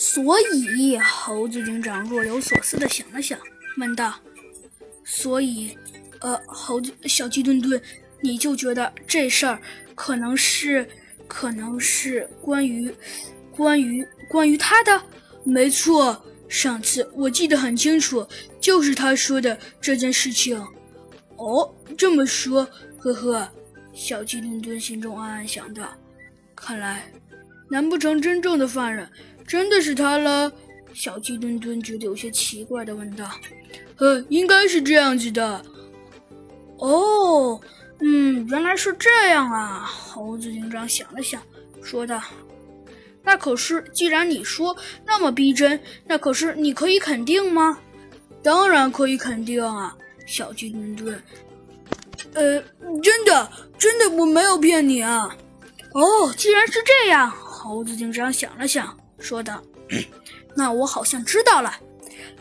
所以，猴子警长若有所思的想了想，问道：“所以，呃，猴子小鸡墩墩，你就觉得这事儿可能是，可能是关于，关于，关于他的？没错，上次我记得很清楚，就是他说的这件事情。哦，这么说，呵呵，小鸡墩墩心中暗暗想到，看来，难不成真正的犯人？”真的是他了，小鸡墩墩觉得有些奇怪的问道：“呃，应该是这样子的。”哦，嗯，原来是这样啊！猴子警长想了想，说道：“那可是，既然你说那么逼真，那可是你可以肯定吗？”“当然可以肯定啊！”小鸡墩墩，“呃，真的，真的，我没有骗你啊！”“哦，既然是这样，猴子警长想了想。”说道：“ 那我好像知道了，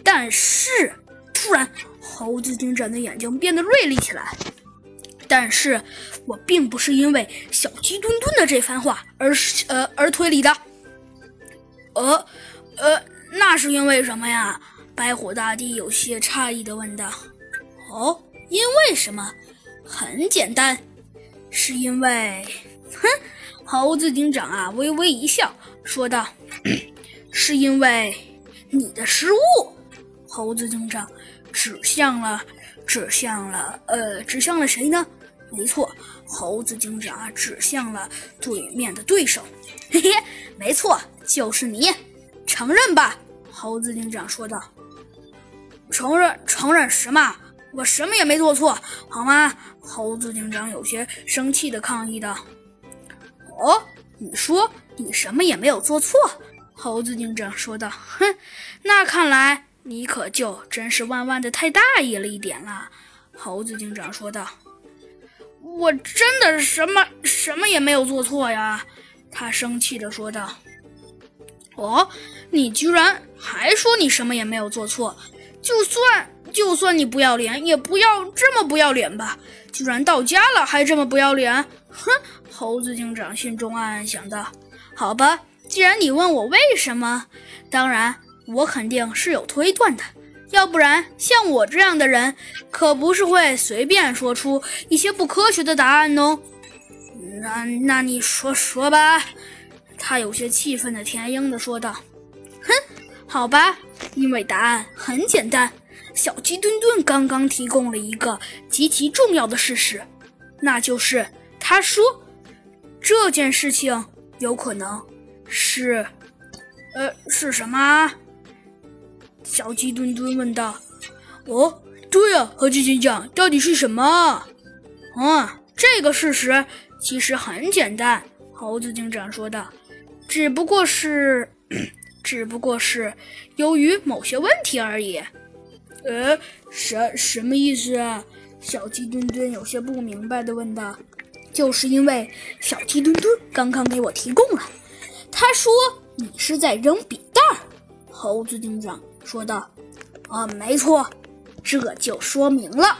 但是突然，猴子警长的眼睛变得锐利起来。但是我并不是因为小鸡墩墩的这番话而呃而推理的。呃呃，那是因为什么呀？”白虎大帝有些诧异的问道。“哦，因为什么？很简单，是因为……哼！”猴子警长啊，微微一笑，说道。是因为你的失误，猴子警长指向了，指向了，呃，指向了谁呢？没错，猴子警长啊，指向了对面的对手。嘿嘿，没错，就是你，承认吧！猴子警长说道。承认？承认什么？我什么也没做错，好吗？猴子警长有些生气的抗议道。哦，你说你什么也没有做错？猴子警长说道：“哼，那看来你可就真是万万的太大意了一点了。”猴子警长说道：“我真的什么什么也没有做错呀！”他生气的说道：“哦，你居然还说你什么也没有做错？就算就算你不要脸，也不要这么不要脸吧？居然到家了还这么不要脸！”哼，猴子警长心中暗暗想到：“好吧。”既然你问我为什么，当然我肯定是有推断的，要不然像我这样的人可不是会随便说出一些不科学的答案哦。那那你说说吧，他有些气愤的田英的说道。哼，好吧，因为答案很简单，小鸡墩墩刚刚提供了一个极其重要的事实，那就是他说这件事情有可能。是，呃，是什么？小鸡墩墩问道。哦，对呀，猴子警长，到底是什么？啊，这个事实其实很简单。猴子警长说道，只不过是，只不过是由于某些问题而已。呃，什什么意思啊？小鸡墩墩有些不明白的问道。就是因为小鸡墩墩刚刚给我提供了。他说：“你是在扔笔袋。”猴子警长说道：“啊，没错，这就说明了。”